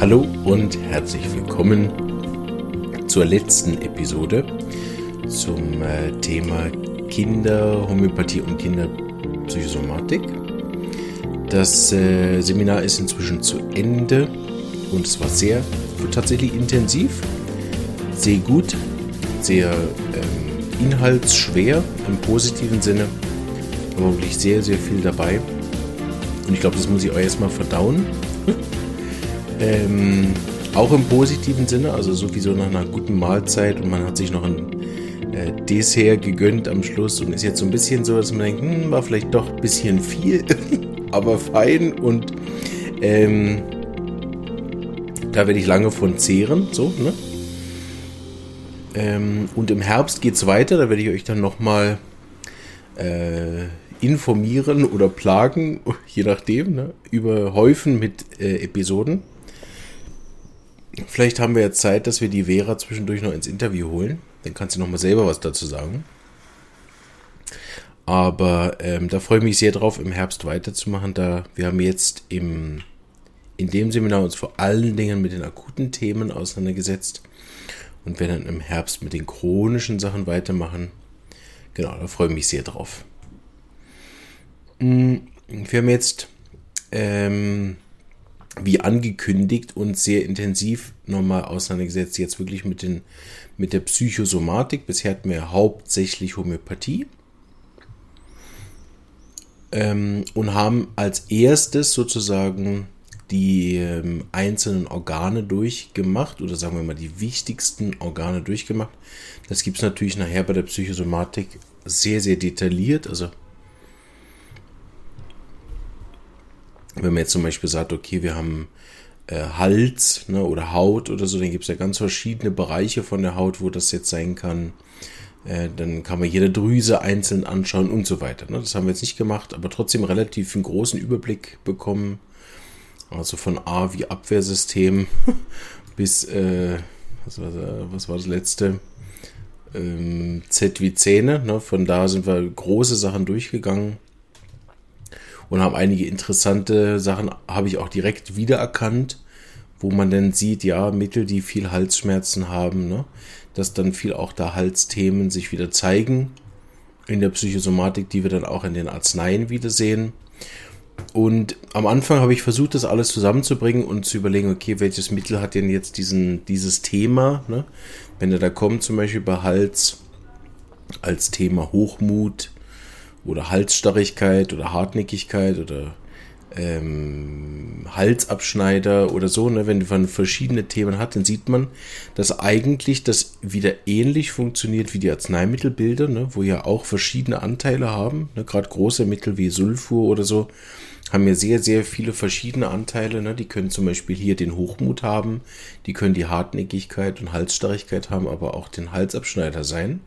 Hallo und herzlich willkommen zur letzten Episode zum äh, Thema Kinderhomöopathie und Kinderpsychosomatik. Das äh, Seminar ist inzwischen zu Ende und es war sehr, tatsächlich intensiv, sehr gut, sehr ähm, inhaltsschwer im positiven Sinne, aber wirklich sehr, sehr viel dabei. Und ich glaube, das muss ich euch erstmal verdauen. Ähm, auch im positiven Sinne, also sowieso nach einer guten Mahlzeit und man hat sich noch ein äh, Dessert gegönnt am Schluss und ist jetzt so ein bisschen so, dass man denkt, hm, war vielleicht doch ein bisschen viel, aber fein und ähm, da werde ich lange von zehren, so, ne? Ähm, und im Herbst geht es weiter, da werde ich euch dann nochmal äh, informieren oder plagen, je nachdem, ne? über Häufen mit äh, Episoden. Vielleicht haben wir ja Zeit, dass wir die Vera zwischendurch noch ins Interview holen. Dann kannst du noch mal selber was dazu sagen. Aber ähm, da freue ich mich sehr drauf, im Herbst weiterzumachen. Da wir haben jetzt im, in dem Seminar uns vor allen Dingen mit den akuten Themen auseinandergesetzt und werden dann im Herbst mit den chronischen Sachen weitermachen. Genau, da freue ich mich sehr drauf. Mm, wir haben jetzt ähm, wie angekündigt und sehr intensiv nochmal auseinandergesetzt, jetzt wirklich mit, den, mit der Psychosomatik. Bisher hatten wir hauptsächlich Homöopathie ähm, und haben als erstes sozusagen die ähm, einzelnen Organe durchgemacht oder sagen wir mal die wichtigsten Organe durchgemacht. Das gibt es natürlich nachher bei der Psychosomatik sehr, sehr detailliert. Also wenn man jetzt zum Beispiel sagt, okay, wir haben äh, Hals ne, oder Haut oder so, dann gibt es ja ganz verschiedene Bereiche von der Haut, wo das jetzt sein kann. Äh, dann kann man jede Drüse einzeln anschauen und so weiter. Ne? Das haben wir jetzt nicht gemacht, aber trotzdem relativ einen großen Überblick bekommen. Also von A wie Abwehrsystem bis, äh, was, war, was war das letzte? Ähm, Z wie Zähne. Ne? Von da sind wir große Sachen durchgegangen und habe einige interessante Sachen, habe ich auch direkt wiedererkannt, wo man dann sieht, ja, Mittel, die viel Halsschmerzen haben, ne, dass dann viel auch da Halsthemen sich wieder zeigen in der Psychosomatik, die wir dann auch in den Arzneien wiedersehen. Und am Anfang habe ich versucht, das alles zusammenzubringen und zu überlegen, okay, welches Mittel hat denn jetzt diesen, dieses Thema? Ne? Wenn er da kommt, zum Beispiel bei Hals als Thema Hochmut, oder Halsstarrigkeit oder Hartnäckigkeit oder ähm, Halsabschneider oder so, ne, wenn man verschiedene Themen hat, dann sieht man, dass eigentlich das wieder ähnlich funktioniert wie die Arzneimittelbilder, ne, wo ja auch verschiedene Anteile haben. Ne, Gerade große Mittel wie Sulfur oder so haben ja sehr, sehr viele verschiedene Anteile. Ne. Die können zum Beispiel hier den Hochmut haben, die können die Hartnäckigkeit und Halsstarrigkeit haben, aber auch den Halsabschneider sein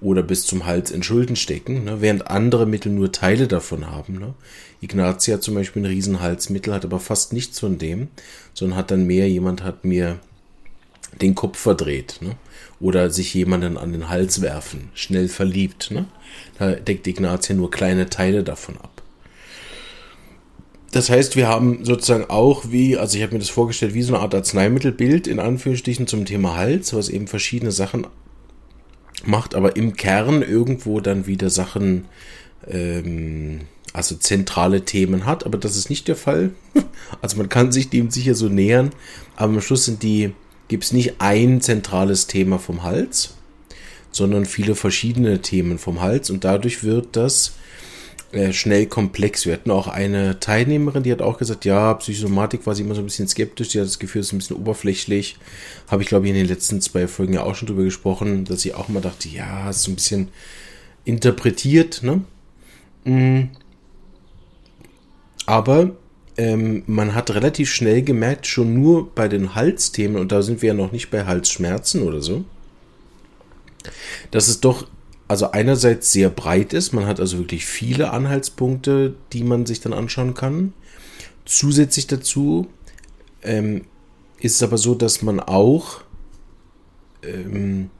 oder bis zum Hals in Schulden stecken, ne, während andere Mittel nur Teile davon haben. Ne. Ignatia hat zum Beispiel ein Riesenhalsmittel, hat aber fast nichts von dem, sondern hat dann mehr, jemand hat mir den Kopf verdreht. Ne? Oder sich jemanden an den Hals werfen, schnell verliebt. Ne? Da deckt Ignatia nur kleine Teile davon ab. Das heißt, wir haben sozusagen auch wie, also ich habe mir das vorgestellt, wie so eine Art Arzneimittelbild in Anführungsstrichen zum Thema Hals, was eben verschiedene Sachen macht aber im Kern irgendwo dann wieder Sachen, ähm, also zentrale Themen hat, aber das ist nicht der Fall. Also man kann sich dem sicher so nähern, aber am Schluss sind die, gibt es nicht ein zentrales Thema vom Hals, sondern viele verschiedene Themen vom Hals. Und dadurch wird das schnell komplex. Wir hatten auch eine Teilnehmerin, die hat auch gesagt, ja, Psychosomatik war sie immer so ein bisschen skeptisch, sie hat das Gefühl, es ist ein bisschen oberflächlich. Habe ich, glaube ich, in den letzten zwei Folgen ja auch schon drüber gesprochen, dass sie auch mal dachte, ja, ist so ein bisschen interpretiert, ne? Mm. Aber ähm, man hat relativ schnell gemerkt, schon nur bei den Halsthemen, und da sind wir ja noch nicht bei Halsschmerzen oder so, dass es doch also einerseits sehr breit ist, man hat also wirklich viele Anhaltspunkte, die man sich dann anschauen kann. Zusätzlich dazu ähm, ist es aber so, dass man auch ähm,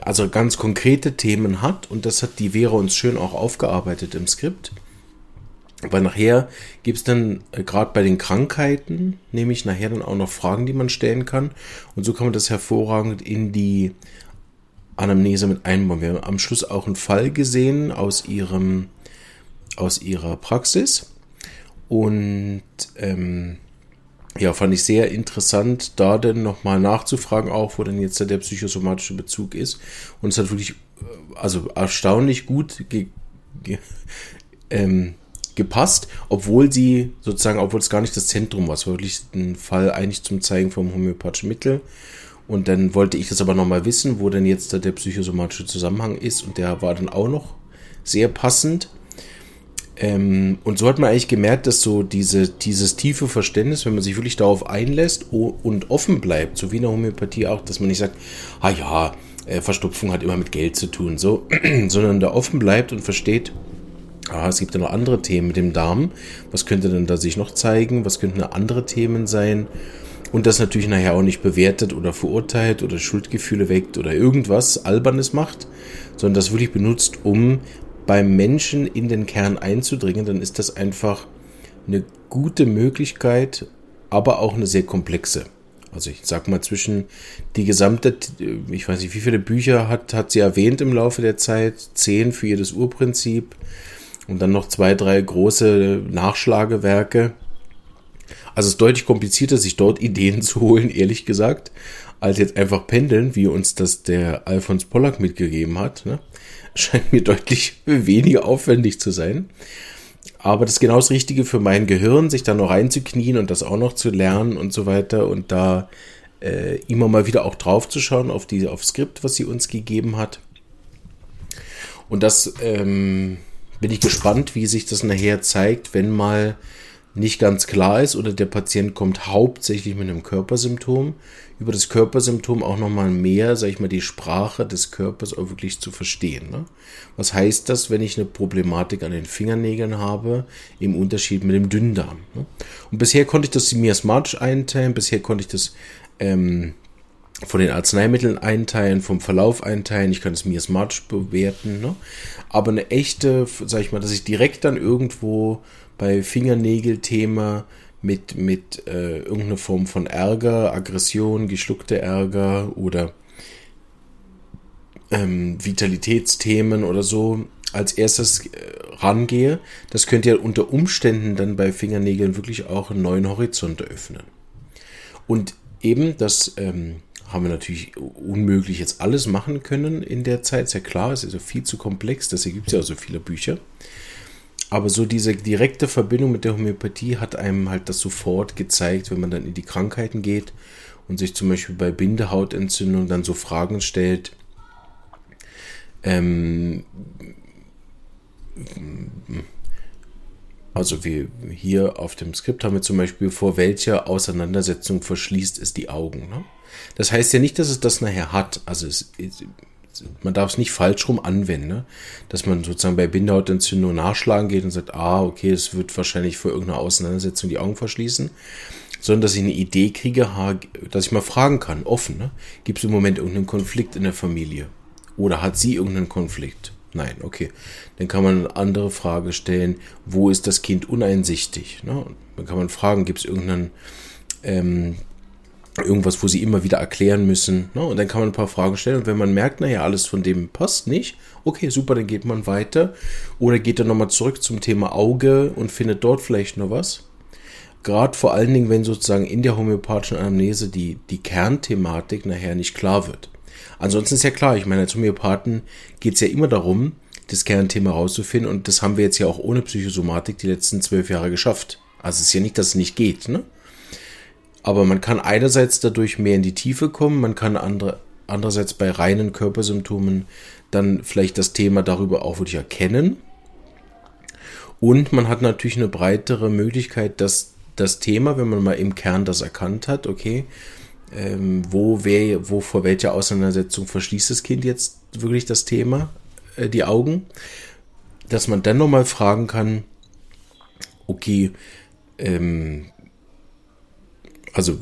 also ganz konkrete Themen hat und das hat die Vera uns schön auch aufgearbeitet im Skript. Weil nachher gibt es dann, äh, gerade bei den Krankheiten, nämlich nachher dann auch noch Fragen, die man stellen kann. Und so kann man das hervorragend in die Anamnese mit einbauen. Wir haben am Schluss auch einen Fall gesehen aus ihrem, aus ihrer Praxis. Und ähm, ja, fand ich sehr interessant, da dann nochmal nachzufragen, auch wo denn jetzt der psychosomatische Bezug ist. Und es hat wirklich, äh, also erstaunlich gut ge, ge, ähm, gepasst, obwohl sie sozusagen, obwohl es gar nicht das Zentrum war. Es war wirklich ein Fall eigentlich zum Zeigen vom homöopathischen Mittel. Und dann wollte ich das aber nochmal wissen, wo denn jetzt der psychosomatische Zusammenhang ist. Und der war dann auch noch sehr passend. Ähm, und so hat man eigentlich gemerkt, dass so diese, dieses tiefe Verständnis, wenn man sich wirklich darauf einlässt und offen bleibt, so wie in der Homöopathie auch, dass man nicht sagt, ah ja, äh, Verstopfung hat immer mit Geld zu tun, so, sondern da offen bleibt und versteht, ah, es gibt ja noch andere Themen mit dem Darm. Was könnte denn da sich noch zeigen? Was könnten andere Themen sein? Und das natürlich nachher auch nicht bewertet oder verurteilt oder Schuldgefühle weckt oder irgendwas Albernes macht, sondern das wirklich benutzt, um beim Menschen in den Kern einzudringen, dann ist das einfach eine gute Möglichkeit, aber auch eine sehr komplexe. Also ich sag mal zwischen die gesamte, ich weiß nicht, wie viele Bücher hat, hat sie erwähnt im Laufe der Zeit, zehn für jedes Urprinzip und dann noch zwei, drei große Nachschlagewerke. Also es ist deutlich komplizierter, sich dort Ideen zu holen, ehrlich gesagt, als jetzt einfach pendeln, wie uns das der Alfons Pollack mitgegeben hat. Ne? scheint mir deutlich weniger aufwendig zu sein. Aber das ist genau das Richtige für mein Gehirn, sich da noch reinzuknien und das auch noch zu lernen und so weiter und da äh, immer mal wieder auch drauf zu schauen auf die auf Skript, was sie uns gegeben hat. Und das ähm, bin ich gespannt, wie sich das nachher zeigt, wenn mal nicht ganz klar ist oder der Patient kommt hauptsächlich mit einem Körpersymptom, über das Körpersymptom auch nochmal mehr, sag ich mal, die Sprache des Körpers auch wirklich zu verstehen. Ne? Was heißt das, wenn ich eine Problematik an den Fingernägeln habe, im Unterschied mit dem Dünndarm? Ne? Und bisher konnte ich das miasmatisch einteilen, bisher konnte ich das ähm, von den Arzneimitteln einteilen, vom Verlauf einteilen, ich kann es miasmatisch bewerten, ne? aber eine echte, sag ich mal, dass ich direkt dann irgendwo bei Fingernägelthema mit, mit äh, irgendeiner Form von Ärger, Aggression, geschluckte Ärger oder ähm, Vitalitätsthemen oder so als erstes äh, rangehe, das könnte ja unter Umständen dann bei Fingernägeln wirklich auch einen neuen Horizont eröffnen. Und eben, das ähm, haben wir natürlich unmöglich jetzt alles machen können in der Zeit, ist ja klar, es ist ja viel zu komplex, deswegen gibt es ja auch so viele Bücher. Aber so diese direkte Verbindung mit der Homöopathie hat einem halt das sofort gezeigt, wenn man dann in die Krankheiten geht und sich zum Beispiel bei Bindehautentzündung dann so Fragen stellt. Ähm, also wir hier auf dem Skript haben wir zum Beispiel, vor welcher Auseinandersetzung verschließt es die Augen. Ne? Das heißt ja nicht, dass es das nachher hat. Also es, man darf es nicht falsch rum anwenden, ne? dass man sozusagen bei Bindehautentzündung nachschlagen geht und sagt, ah, okay, es wird wahrscheinlich vor irgendeiner Auseinandersetzung die Augen verschließen, sondern dass ich eine Idee kriege, dass ich mal fragen kann, offen, ne? gibt es im Moment irgendeinen Konflikt in der Familie? Oder hat sie irgendeinen Konflikt? Nein, okay. Dann kann man eine andere Frage stellen, wo ist das Kind uneinsichtig? Ne? Dann kann man fragen, gibt es irgendeinen ähm, irgendwas, wo sie immer wieder erklären müssen. Ne? Und dann kann man ein paar Fragen stellen. Und wenn man merkt, naja, alles von dem passt nicht, okay, super, dann geht man weiter. Oder geht dann nochmal zurück zum Thema Auge und findet dort vielleicht noch was. Gerade vor allen Dingen, wenn sozusagen in der homöopathischen Anamnese die, die Kernthematik nachher nicht klar wird. Ansonsten ist ja klar, ich meine, als Homöopathen geht es ja immer darum, das Kernthema rauszufinden. Und das haben wir jetzt ja auch ohne Psychosomatik die letzten zwölf Jahre geschafft. Also es ist ja nicht, dass es nicht geht, ne? Aber man kann einerseits dadurch mehr in die Tiefe kommen, man kann andere, andererseits bei reinen Körpersymptomen dann vielleicht das Thema darüber auch wirklich erkennen. Und man hat natürlich eine breitere Möglichkeit, dass das Thema, wenn man mal im Kern das erkannt hat, okay, ähm, wo, wer, wo vor welcher Auseinandersetzung verschließt das Kind jetzt wirklich das Thema, äh, die Augen, dass man dann nochmal fragen kann, okay, ähm, also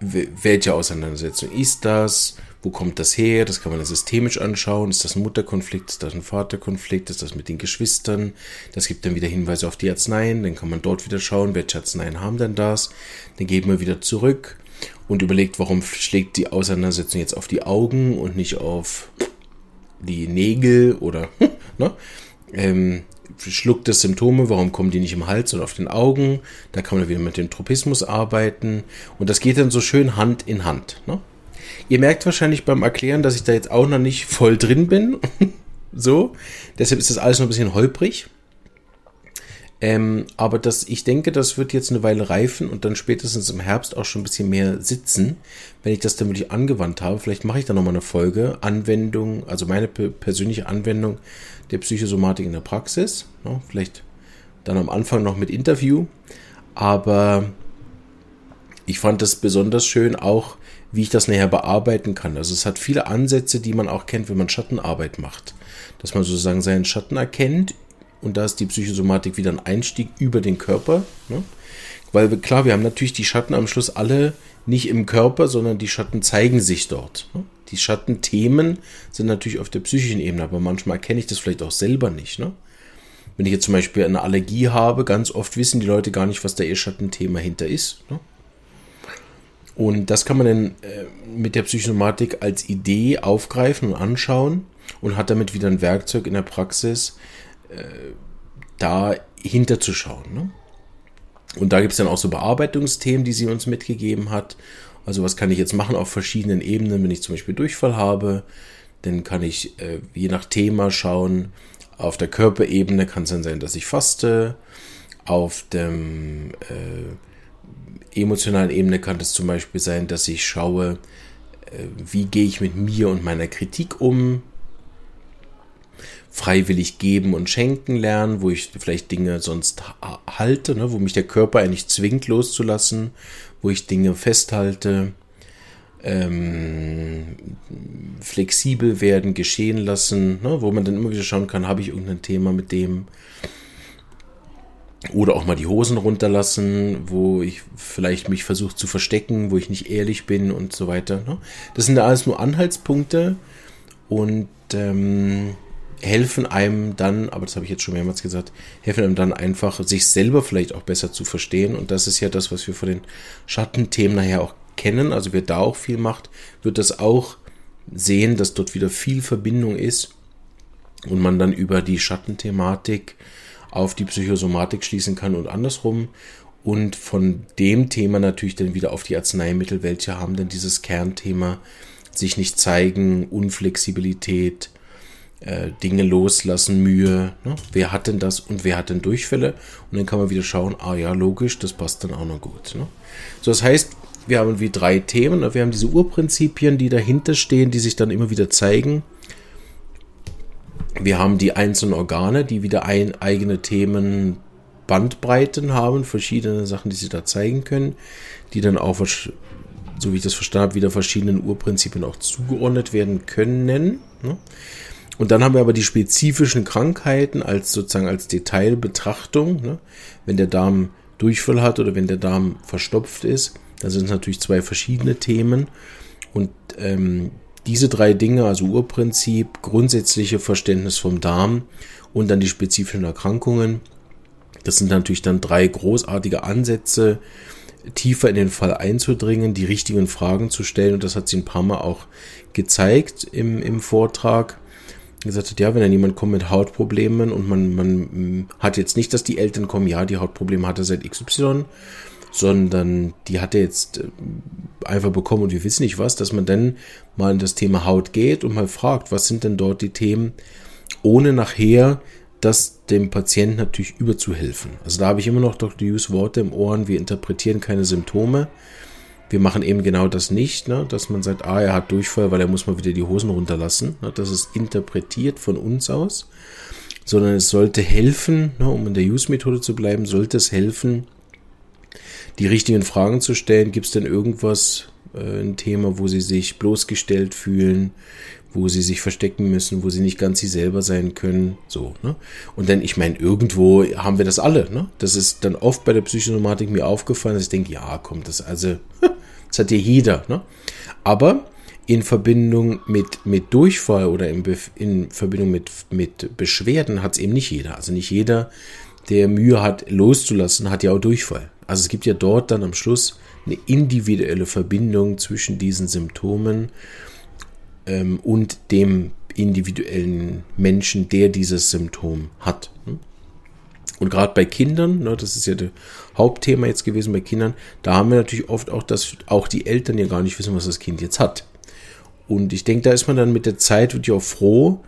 welche Auseinandersetzung ist das? Wo kommt das her? Das kann man systemisch anschauen. Ist das ein Mutterkonflikt? Ist das ein Vaterkonflikt? Ist das mit den Geschwistern? Das gibt dann wieder Hinweise auf die Arzneien. Dann kann man dort wieder schauen, welche Arzneien haben denn das? Dann geben wir wieder zurück und überlegt, warum schlägt die Auseinandersetzung jetzt auf die Augen und nicht auf die Nägel oder ne? ähm, schluckt das Symptome, warum kommen die nicht im Hals und auf den Augen? Da kann man wieder mit dem Tropismus arbeiten und das geht dann so schön Hand in Hand. Ne? Ihr merkt wahrscheinlich beim Erklären, dass ich da jetzt auch noch nicht voll drin bin. so, deshalb ist das alles noch ein bisschen holprig. Ähm, aber das, ich denke, das wird jetzt eine Weile reifen und dann spätestens im Herbst auch schon ein bisschen mehr sitzen, wenn ich das dann wirklich angewandt habe. Vielleicht mache ich da nochmal eine Folge. Anwendung, also meine persönliche Anwendung der Psychosomatik in der Praxis. Ja, vielleicht dann am Anfang noch mit Interview. Aber ich fand das besonders schön auch, wie ich das näher bearbeiten kann. Also es hat viele Ansätze, die man auch kennt, wenn man Schattenarbeit macht. Dass man sozusagen seinen Schatten erkennt und da ist die Psychosomatik wieder ein Einstieg über den Körper. Ne? Weil klar, wir haben natürlich die Schatten am Schluss alle nicht im Körper, sondern die Schatten zeigen sich dort. Ne? Die Schattenthemen sind natürlich auf der psychischen Ebene, aber manchmal erkenne ich das vielleicht auch selber nicht. Ne? Wenn ich jetzt zum Beispiel eine Allergie habe, ganz oft wissen die Leute gar nicht, was da ihr Schattenthema hinter ist. Ne? Und das kann man dann äh, mit der Psychosomatik als Idee aufgreifen und anschauen und hat damit wieder ein Werkzeug in der Praxis, äh, da hinterzuschauen. Ne? Und da gibt es dann auch so Bearbeitungsthemen, die sie uns mitgegeben hat. Also was kann ich jetzt machen? Auf verschiedenen Ebenen, wenn ich zum Beispiel Durchfall habe, dann kann ich äh, je nach Thema schauen. Auf der Körperebene kann es dann sein, dass ich faste. Auf der äh, emotionalen Ebene kann es zum Beispiel sein, dass ich schaue, äh, wie gehe ich mit mir und meiner Kritik um. Freiwillig geben und schenken lernen, wo ich vielleicht Dinge sonst halte, ne, wo mich der Körper eigentlich zwingt loszulassen, wo ich Dinge festhalte, ähm, flexibel werden, geschehen lassen, ne, wo man dann immer wieder schauen kann, habe ich irgendein Thema mit dem oder auch mal die Hosen runterlassen, wo ich vielleicht mich versuche zu verstecken, wo ich nicht ehrlich bin und so weiter. Ne? Das sind alles nur Anhaltspunkte und ähm, helfen einem dann, aber das habe ich jetzt schon mehrmals gesagt, helfen einem dann einfach, sich selber vielleicht auch besser zu verstehen. Und das ist ja das, was wir von den Schattenthemen nachher auch kennen. Also wer da auch viel macht, wird das auch sehen, dass dort wieder viel Verbindung ist und man dann über die Schattenthematik auf die Psychosomatik schließen kann und andersrum. Und von dem Thema natürlich dann wieder auf die Arzneimittel, welche haben denn dieses Kernthema sich nicht zeigen, Unflexibilität, äh, Dinge loslassen, Mühe. Ne? Wer hat denn das und wer hat denn Durchfälle? Und dann kann man wieder schauen, ah ja, logisch, das passt dann auch noch gut. Ne? So, das heißt, wir haben wie drei Themen. Ne? Wir haben diese Urprinzipien, die dahinter stehen, die sich dann immer wieder zeigen. Wir haben die einzelnen Organe, die wieder ein, eigene Themen, Bandbreiten haben, verschiedene Sachen, die sie da zeigen können, die dann auch, so wie ich das verstanden habe, wieder verschiedenen Urprinzipien auch zugeordnet werden können. Ne? Und dann haben wir aber die spezifischen Krankheiten als sozusagen als Detailbetrachtung. Ne? Wenn der Darm Durchfall hat oder wenn der Darm verstopft ist, dann sind es natürlich zwei verschiedene Themen. Und ähm, diese drei Dinge, also Urprinzip, grundsätzliche Verständnis vom Darm und dann die spezifischen Erkrankungen, das sind natürlich dann drei großartige Ansätze, tiefer in den Fall einzudringen, die richtigen Fragen zu stellen. Und das hat sie ein paar Mal auch gezeigt im, im Vortrag gesagt hat, ja, wenn dann jemand kommt mit Hautproblemen und man, man mm, hat jetzt nicht, dass die Eltern kommen, ja, die Hautprobleme hat er seit XY, sondern die hat er jetzt äh, einfach bekommen und wir wissen nicht was, dass man dann mal in das Thema Haut geht und mal fragt, was sind denn dort die Themen, ohne nachher das dem Patienten natürlich überzuhelfen. Also da habe ich immer noch Dr. Hughes Worte im Ohren, wir interpretieren keine Symptome, wir machen eben genau das nicht, ne? dass man sagt, ah, er hat Durchfall, weil er muss mal wieder die Hosen runterlassen. Ne? Das ist interpretiert von uns aus, sondern es sollte helfen, ne? um in der Use-Methode zu bleiben, sollte es helfen, die richtigen Fragen zu stellen. Gibt es denn irgendwas, äh, ein Thema, wo sie sich bloßgestellt fühlen, wo sie sich verstecken müssen, wo sie nicht ganz sie selber sein können, so, ne? Und dann, ich meine, irgendwo haben wir das alle, ne? Das ist dann oft bei der Psychosomatik mir aufgefallen, dass ich denke, ja, kommt das, also, Das hat ja jeder. Ne? Aber in Verbindung mit, mit Durchfall oder in, in Verbindung mit, mit Beschwerden hat es eben nicht jeder. Also nicht jeder, der Mühe hat, loszulassen, hat ja auch Durchfall. Also es gibt ja dort dann am Schluss eine individuelle Verbindung zwischen diesen Symptomen ähm, und dem individuellen Menschen, der dieses Symptom hat. Und gerade bei Kindern, ne, das ist ja das Hauptthema jetzt gewesen bei Kindern, da haben wir natürlich oft auch, dass auch die Eltern ja gar nicht wissen, was das Kind jetzt hat. Und ich denke, da ist man dann mit der Zeit wirklich auch froh,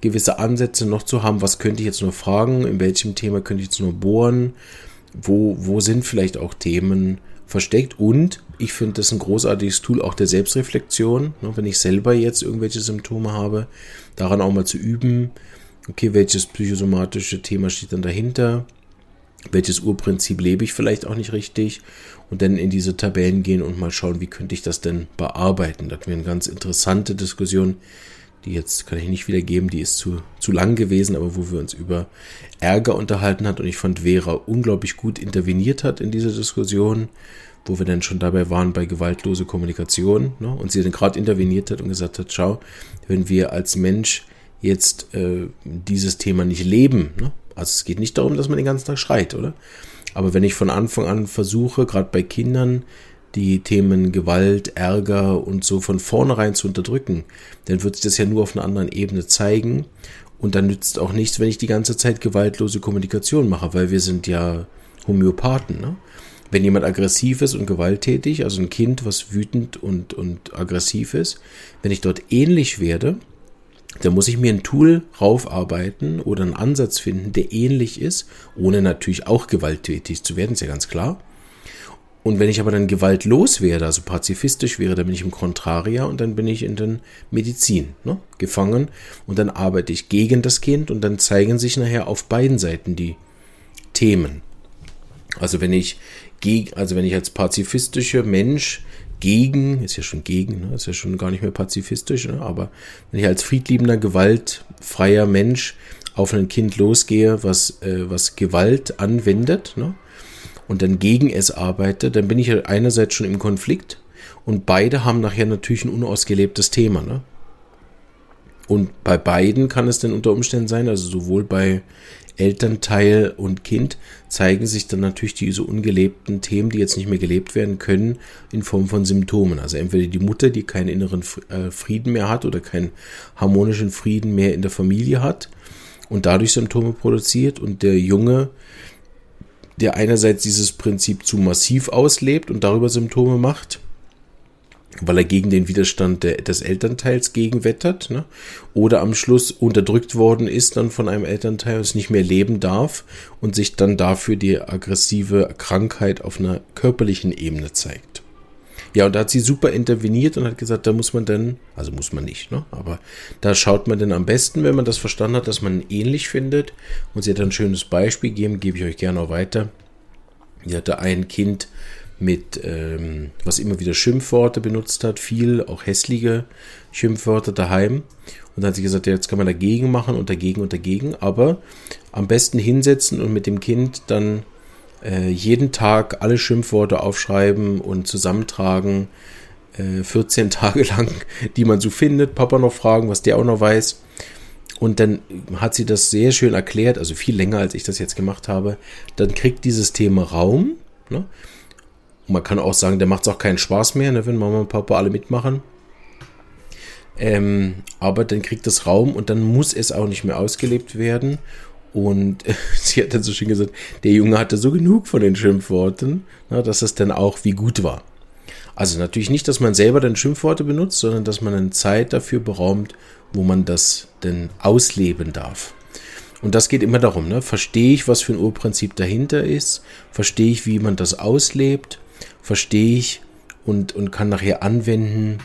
gewisse Ansätze noch zu haben. Was könnte ich jetzt nur fragen? In welchem Thema könnte ich jetzt nur bohren? Wo, wo sind vielleicht auch Themen versteckt? Und ich finde das ein großartiges Tool auch der Selbstreflexion. Ne, wenn ich selber jetzt irgendwelche Symptome habe, daran auch mal zu üben. Okay, welches psychosomatische Thema steht dann dahinter? Welches Urprinzip lebe ich vielleicht auch nicht richtig? Und dann in diese Tabellen gehen und mal schauen, wie könnte ich das denn bearbeiten? Da hatten wir eine ganz interessante Diskussion, die jetzt kann ich nicht wiedergeben, die ist zu, zu lang gewesen, aber wo wir uns über Ärger unterhalten hat und ich fand, Vera unglaublich gut interveniert hat in dieser Diskussion, wo wir dann schon dabei waren bei gewaltlose Kommunikation ne? und sie dann gerade interveniert hat und gesagt hat, schau, wenn wir als Mensch jetzt äh, dieses Thema nicht leben, ne? also es geht nicht darum, dass man den ganzen Tag schreit, oder? Aber wenn ich von Anfang an versuche, gerade bei Kindern, die Themen Gewalt, Ärger und so von vornherein zu unterdrücken, dann wird sich das ja nur auf einer anderen Ebene zeigen. Und dann nützt auch nichts, wenn ich die ganze Zeit gewaltlose Kommunikation mache, weil wir sind ja Homöopathen. Ne? Wenn jemand aggressiv ist und gewalttätig, also ein Kind, was wütend und, und aggressiv ist, wenn ich dort ähnlich werde, dann muss ich mir ein Tool raufarbeiten oder einen Ansatz finden, der ähnlich ist, ohne natürlich auch gewalttätig zu werden, ist ja ganz klar. Und wenn ich aber dann gewaltlos wäre, also pazifistisch wäre, dann bin ich im Contraria und dann bin ich in den Medizin ne, gefangen und dann arbeite ich gegen das Kind und dann zeigen sich nachher auf beiden Seiten die Themen. Also wenn ich also wenn ich als pazifistischer Mensch gegen, ist ja schon gegen, ne, ist ja schon gar nicht mehr pazifistisch, ne, aber wenn ich als friedliebender, gewaltfreier Mensch auf ein Kind losgehe, was, äh, was Gewalt anwendet, ne, und dann gegen es arbeite, dann bin ich ja einerseits schon im Konflikt und beide haben nachher natürlich ein unausgelebtes Thema. Ne? Und bei beiden kann es dann unter Umständen sein, also sowohl bei Elternteil und Kind zeigen sich dann natürlich diese ungelebten Themen, die jetzt nicht mehr gelebt werden können, in Form von Symptomen. Also entweder die Mutter, die keinen inneren äh, Frieden mehr hat oder keinen harmonischen Frieden mehr in der Familie hat und dadurch Symptome produziert und der Junge, der einerseits dieses Prinzip zu massiv auslebt und darüber Symptome macht, weil er gegen den Widerstand der, des Elternteils gegenwettert, ne? oder am Schluss unterdrückt worden ist dann von einem Elternteil, das nicht mehr leben darf und sich dann dafür die aggressive Krankheit auf einer körperlichen Ebene zeigt. Ja, und da hat sie super interveniert und hat gesagt, da muss man dann, also muss man nicht, ne? aber da schaut man dann am besten, wenn man das verstanden hat, dass man ähnlich findet. Und sie hat ein schönes Beispiel gegeben, gebe ich euch gerne auch weiter. Sie hatte ein Kind mit, ähm, was immer wieder Schimpfworte benutzt hat, viel, auch hässliche Schimpfwörter daheim. Und dann hat sie gesagt, ja, jetzt kann man dagegen machen und dagegen und dagegen, aber am besten hinsetzen und mit dem Kind dann äh, jeden Tag alle Schimpfworte aufschreiben und zusammentragen, äh, 14 Tage lang, die man so findet, Papa noch fragen, was der auch noch weiß. Und dann hat sie das sehr schön erklärt, also viel länger, als ich das jetzt gemacht habe. Dann kriegt dieses Thema Raum. Ne? Man kann auch sagen, der macht es auch keinen Spaß mehr, ne, wenn Mama und Papa alle mitmachen. Ähm, aber dann kriegt das Raum und dann muss es auch nicht mehr ausgelebt werden. Und sie hat dann so schön gesagt, der Junge hatte so genug von den Schimpfworten, na, dass es dann auch wie gut war. Also natürlich nicht, dass man selber dann Schimpfworte benutzt, sondern dass man eine Zeit dafür beraumt, wo man das denn ausleben darf. Und das geht immer darum, ne? verstehe ich, was für ein Urprinzip dahinter ist, verstehe ich, wie man das auslebt, verstehe ich und, und kann nachher anwenden,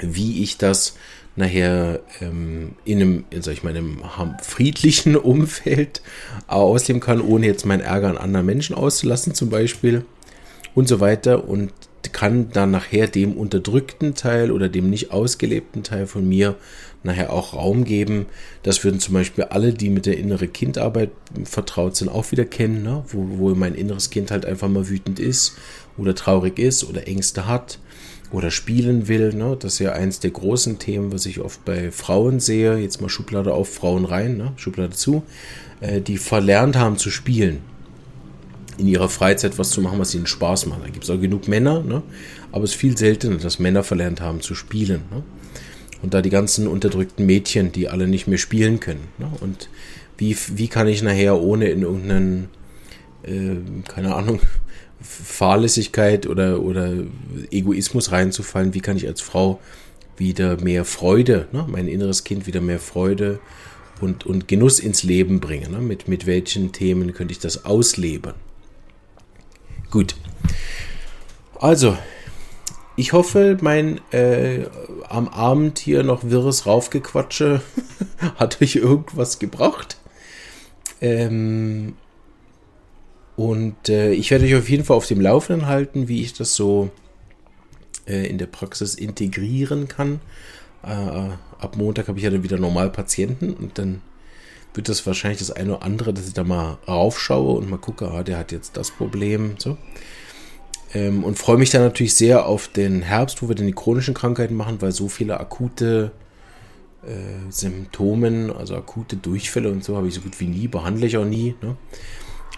wie ich das nachher ähm, in einem, sag ich mal, einem friedlichen Umfeld ausleben kann, ohne jetzt meinen Ärger an anderen Menschen auszulassen, zum Beispiel und so weiter. Und kann dann nachher dem unterdrückten Teil oder dem nicht ausgelebten Teil von mir nachher auch Raum geben. Das würden zum Beispiel alle, die mit der innere Kindarbeit vertraut sind, auch wieder kennen, ne? wo, wo mein inneres Kind halt einfach mal wütend ist oder traurig ist oder Ängste hat oder spielen will. Ne? Das ist ja eins der großen Themen, was ich oft bei Frauen sehe. Jetzt mal Schublade auf, Frauen rein, ne? Schublade zu, äh, die verlernt haben zu spielen. In ihrer Freizeit was zu machen, was ihnen Spaß macht. Da gibt es auch genug Männer, ne? aber es ist viel seltener, dass Männer verlernt haben zu spielen. Ne? Und da die ganzen unterdrückten Mädchen, die alle nicht mehr spielen können. Ne? Und wie, wie kann ich nachher ohne in irgendeinen, äh, keine Ahnung, Fahrlässigkeit oder, oder Egoismus reinzufallen, wie kann ich als Frau wieder mehr Freude, ne, mein inneres Kind wieder mehr Freude und, und Genuss ins Leben bringen. Ne? Mit, mit welchen Themen könnte ich das ausleben? Gut. Also, ich hoffe, mein äh, am Abend hier noch wirres Raufgequatsche hat euch irgendwas gebracht. Ähm, und äh, ich werde euch auf jeden Fall auf dem Laufenden halten, wie ich das so äh, in der Praxis integrieren kann. Äh, ab Montag habe ich ja dann wieder normal Patienten und dann wird das wahrscheinlich das eine oder andere, dass ich da mal raufschaue und mal gucke, ah, der hat jetzt das Problem. So. Ähm, und freue mich dann natürlich sehr auf den Herbst, wo wir dann die chronischen Krankheiten machen, weil so viele akute äh, Symptomen, also akute Durchfälle und so habe ich so gut wie nie, behandle ich auch nie. Ne?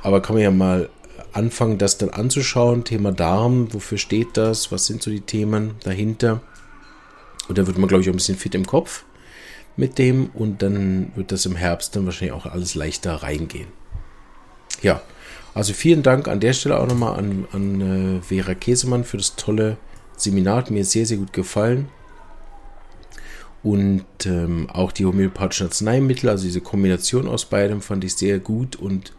Aber kann man ja mal anfangen, das dann anzuschauen. Thema Darm, wofür steht das? Was sind so die Themen dahinter? Und da wird man, glaube ich, auch ein bisschen fit im Kopf mit dem. Und dann wird das im Herbst dann wahrscheinlich auch alles leichter reingehen. Ja, also vielen Dank an der Stelle auch nochmal an, an äh, Vera Käsemann für das tolle Seminar. Hat mir sehr, sehr gut gefallen. Und ähm, auch die homöopathischen Arzneimittel, also diese Kombination aus beidem, fand ich sehr gut und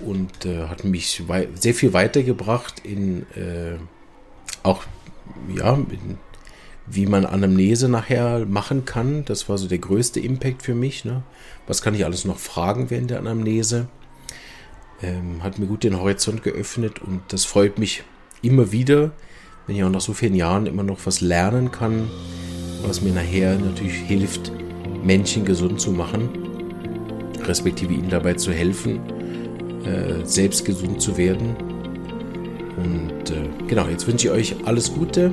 und äh, hat mich sehr viel weitergebracht in äh, auch ja in, wie man Anamnese nachher machen kann. Das war so der größte Impact für mich. Ne? Was kann ich alles noch fragen während der Anamnese? Ähm, hat mir gut den Horizont geöffnet und das freut mich immer wieder, wenn ich auch nach so vielen Jahren immer noch was lernen kann, was mir nachher natürlich hilft, Menschen gesund zu machen, respektive ihnen dabei zu helfen äh, selbst gesund zu werden. Und äh, genau, jetzt wünsche ich euch alles Gute